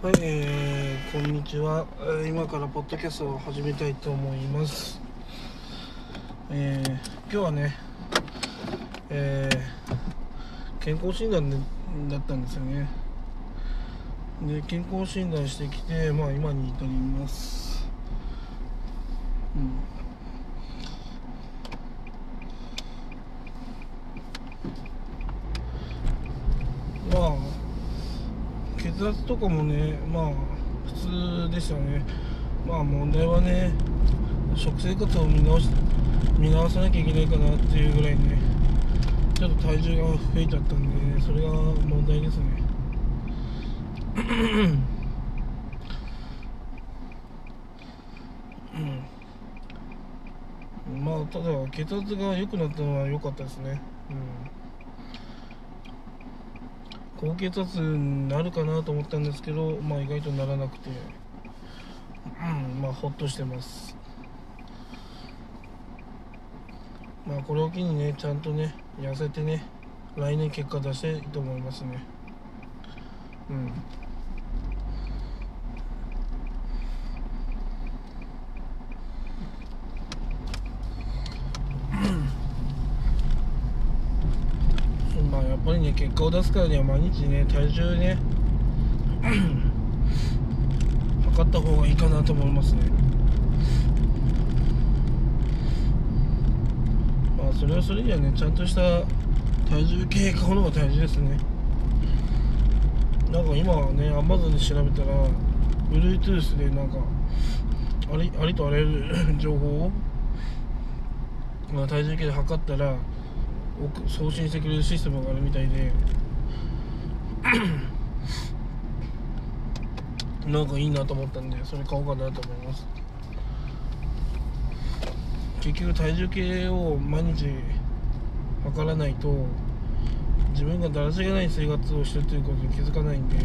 はい、えー、こんにちは。今からポッドキャストを始めたいと思います。えー、今日はね、えー、健康診断でだったんですよね。で、健康診断してきて、まあ今に至ります。うん。まあ血圧とかもねまあ普通でしたね。まあ問題はね食生活を見直し見直さなきゃいけないかなっていうぐらいねちょっと体重が増えちゃったんで、ね、それが問題ですね。うん。まあただ血圧が良くなったのは良かったですね。うん。高血圧になるかなと思ったんですけど、まあ、意外とならなくて、うん、まあほっとしてます。まあこれを機にねちゃんとね痩せてね来年結果出していいと思いますね。うん。まあやっぱりね結果を出すからには毎日ね体重ね 測った方がいいかなと思いますね。まあそれはそれにはねちゃんとした体重計買うのが大事ですね。なんか今ね Amazon で調べたら Bluetooth でなんかありありとあらゆる情報を、まあ、体重計で測ったら送信してくれるシステムがあるみたいで。なんかいいなと思ったんでそれ買おうかなと思います。結局体重計を毎日測らないと自分がだらしがない生活をしてるということに気づかないんで、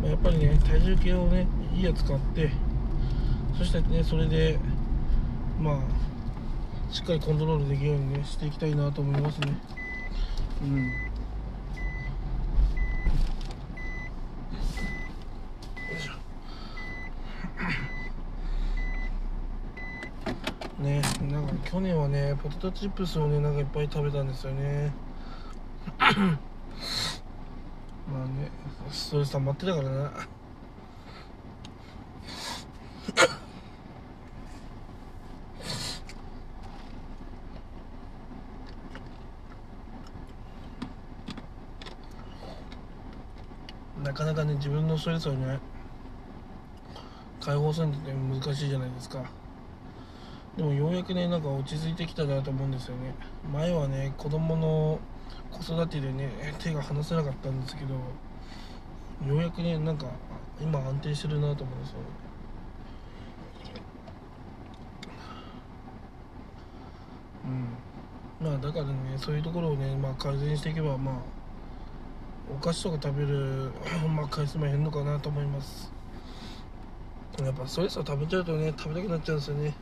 まあ、やっぱりね体重計をねいいやつ買ってそしてねそれでまあしっかりコントロールできるようにねしていきたいなと思いますね。うん。ねなんか去年はねポテトチップスをねなんかいっぱい食べたんですよね。まあねストレス溜まってたからな。なかなかね自分のストレスをね解放するのって難しいじゃないですか。でもようやくねなんか落ち着いてきたなと思うんですよね。前はね子供の子育てでね手が離せなかったんですけどようやくねなんか今安定してるなと思うんですよね。うん。まあだからねそういうところをね、まあ、改善していけばまあお菓子とか食べる、まあ、回数も減るのかなと思います。やっぱストレスを食べちゃうとね食べたくなっちゃうんですよね。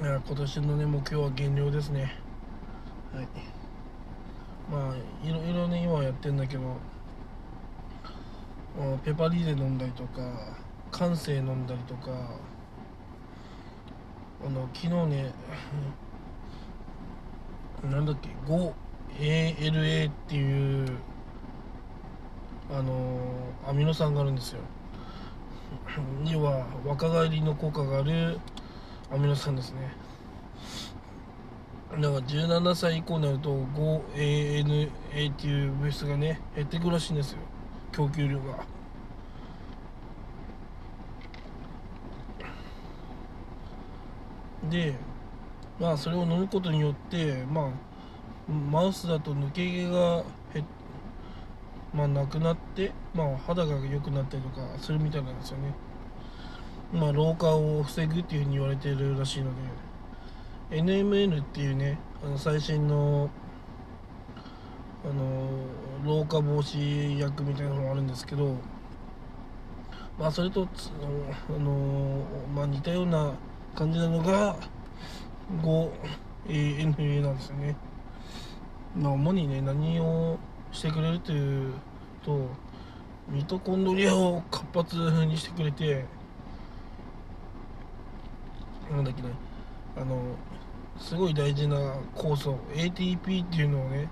うん。いや今年のね目標は減量ですね。はい。まあいろいろね今はやってんだけどあペパリーゼ飲んだりとか関西飲んだりとかあの昨日ねなんだっけ 5ALA っていうあのアミノ酸があるんですよ。には若返りの効果があるアミノ酸ですね。だから17歳以降になると 5ANA っていう物質がね減ってくるらしいんですよ。供給量が。でまあそれを飲むことによってまあマウスだと抜け毛がまあ、なくなって、まあ、肌が良くなったりとかするみたいなんですよね。まあ、老化を防ぐっていうふうに言われてるらしいので、NMN っていうね、あの最新の、あの、老化防止薬みたいなのがあるんですけど、まあ、それとつ、あの、まあ、似たような感じなのが、5ANA なんですよね。まあ主にね何をしてくれるというとミトコンドリアを活発にしてくれてなんだっけねあのすごい大事な酵素 ATP っていうのをね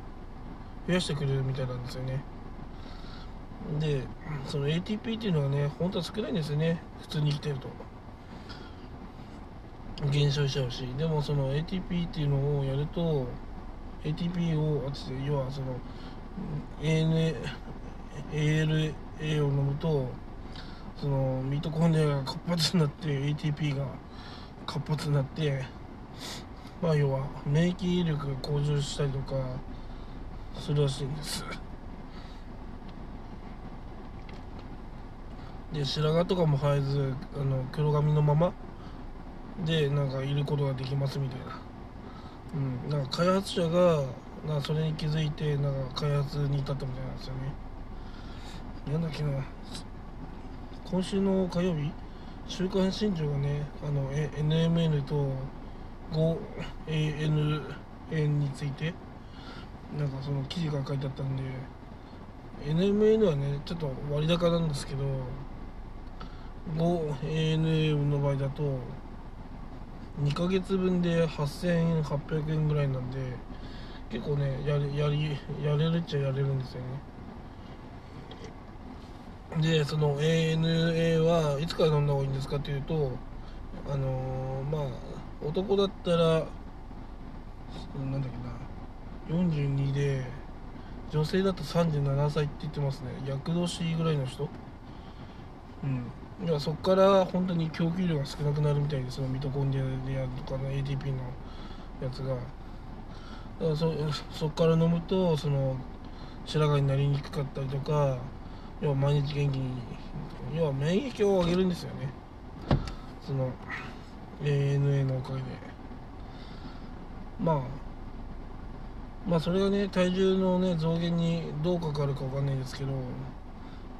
増やしてくれるみたいなんですよね。でその ATP っていうのはね本当は少ないんですよね。普通に生きてると。減少しちゃうしでもその ATP っていうのをやると ATP を要はその ANA ALA を飲むとそのミトコンドリアが活発になって ATP が活発になってまあ要は免疫力が向上したりとかするらしいんです。で白髪とかも生えずあの黒髪のままでなんかいることができますみたいな。うんなんか開発者がなそれに気づいてなんか開発に至ったみたいなんですよね。なんだっけな。今週の火曜日週刊新潮がねあの NMN と 5ANN についてなんかその記事が書いてあったんで NMN はねちょっと割高なんですけど 5ANN の場合だと2ヶ月分で8800円ぐらいなんで結構ねやりやりやれるっちゃやれるんですよね。でその ANA はいつから飲んだ方がいいんですかっていうとあのー、まあ男だったらなんだっけな42で女性だと37歳って言ってますね。厄年ぐらいの人？うん。いやそこから本当に供給量が少なくなるみたいでそのミトコンドリアとかの ATP のやつが。だからそそこから飲むとその白髪になりにくかったりとか要は毎日元気に要は免疫を上げるんですよね。その ANA のおかげで。まあまあそれがね体重のね増減にどうかかるかわかんないですけど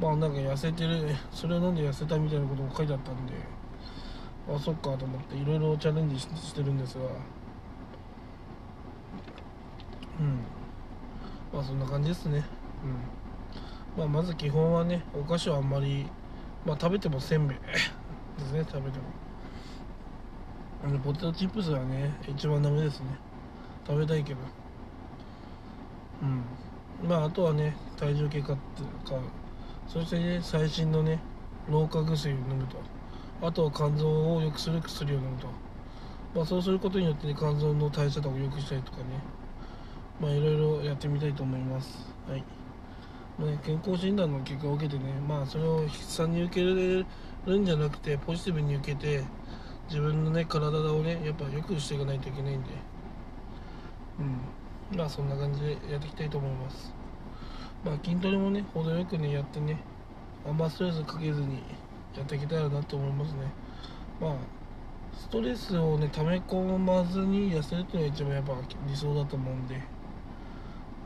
まあなんか痩せてるそれを飲んで痩せたみたいなことも書いてあったんであそっかと思っていろいろチャレンジしてるんですが。うん。まあそんな感じですね。うん。まあまず基本はねお菓子はあんまりまあ食べてもせんべい ですね食べても。あのポテトチップスはね一番ダメですね。食べたいけど。うん。まああとはね体重計買って買う。そしてね最新のね老化薬を飲むと。あとは肝臓を良くする薬を飲むと、まあ、そうすることによって、ね、肝臓の代謝とかを良くしたりとかね。まあいろいろやってみたいと思います。はい、まあね、健康診断の結果を受けてねまあそれを悲惨に受けるんじゃなくてポジティブに受けて自分のね体をねやっぱ良くしていかないといけないんで。うん。まあそんな感じでやっていきたいと思います。まあ筋トレもね程よくねやってねあんまストレスかけずにやっていけたらなと思いますね。まあストレスをね溜め込まずに痩せるっていうのが一番やっぱ理想だと思うんで。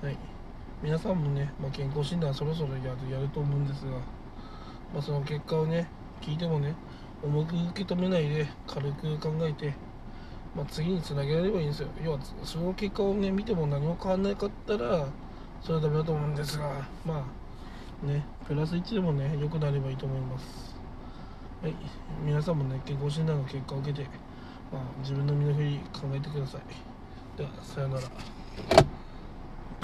はい。皆さんもね、まあ、健康診断そろそろやるやると思うんですが、まあ、その結果をね聞いてもね重く受け止めないで軽く考えて、まあ、次につなげられればいいんですよ。要はその結果をね見ても何も変わんなかったらそれはダメだと思うんですがまあねプラス1でもね良くなればいいと思います。はい皆さんもね健康診断の結果を受けて、まあ、自分の身の振り考えてください。ではさようなら。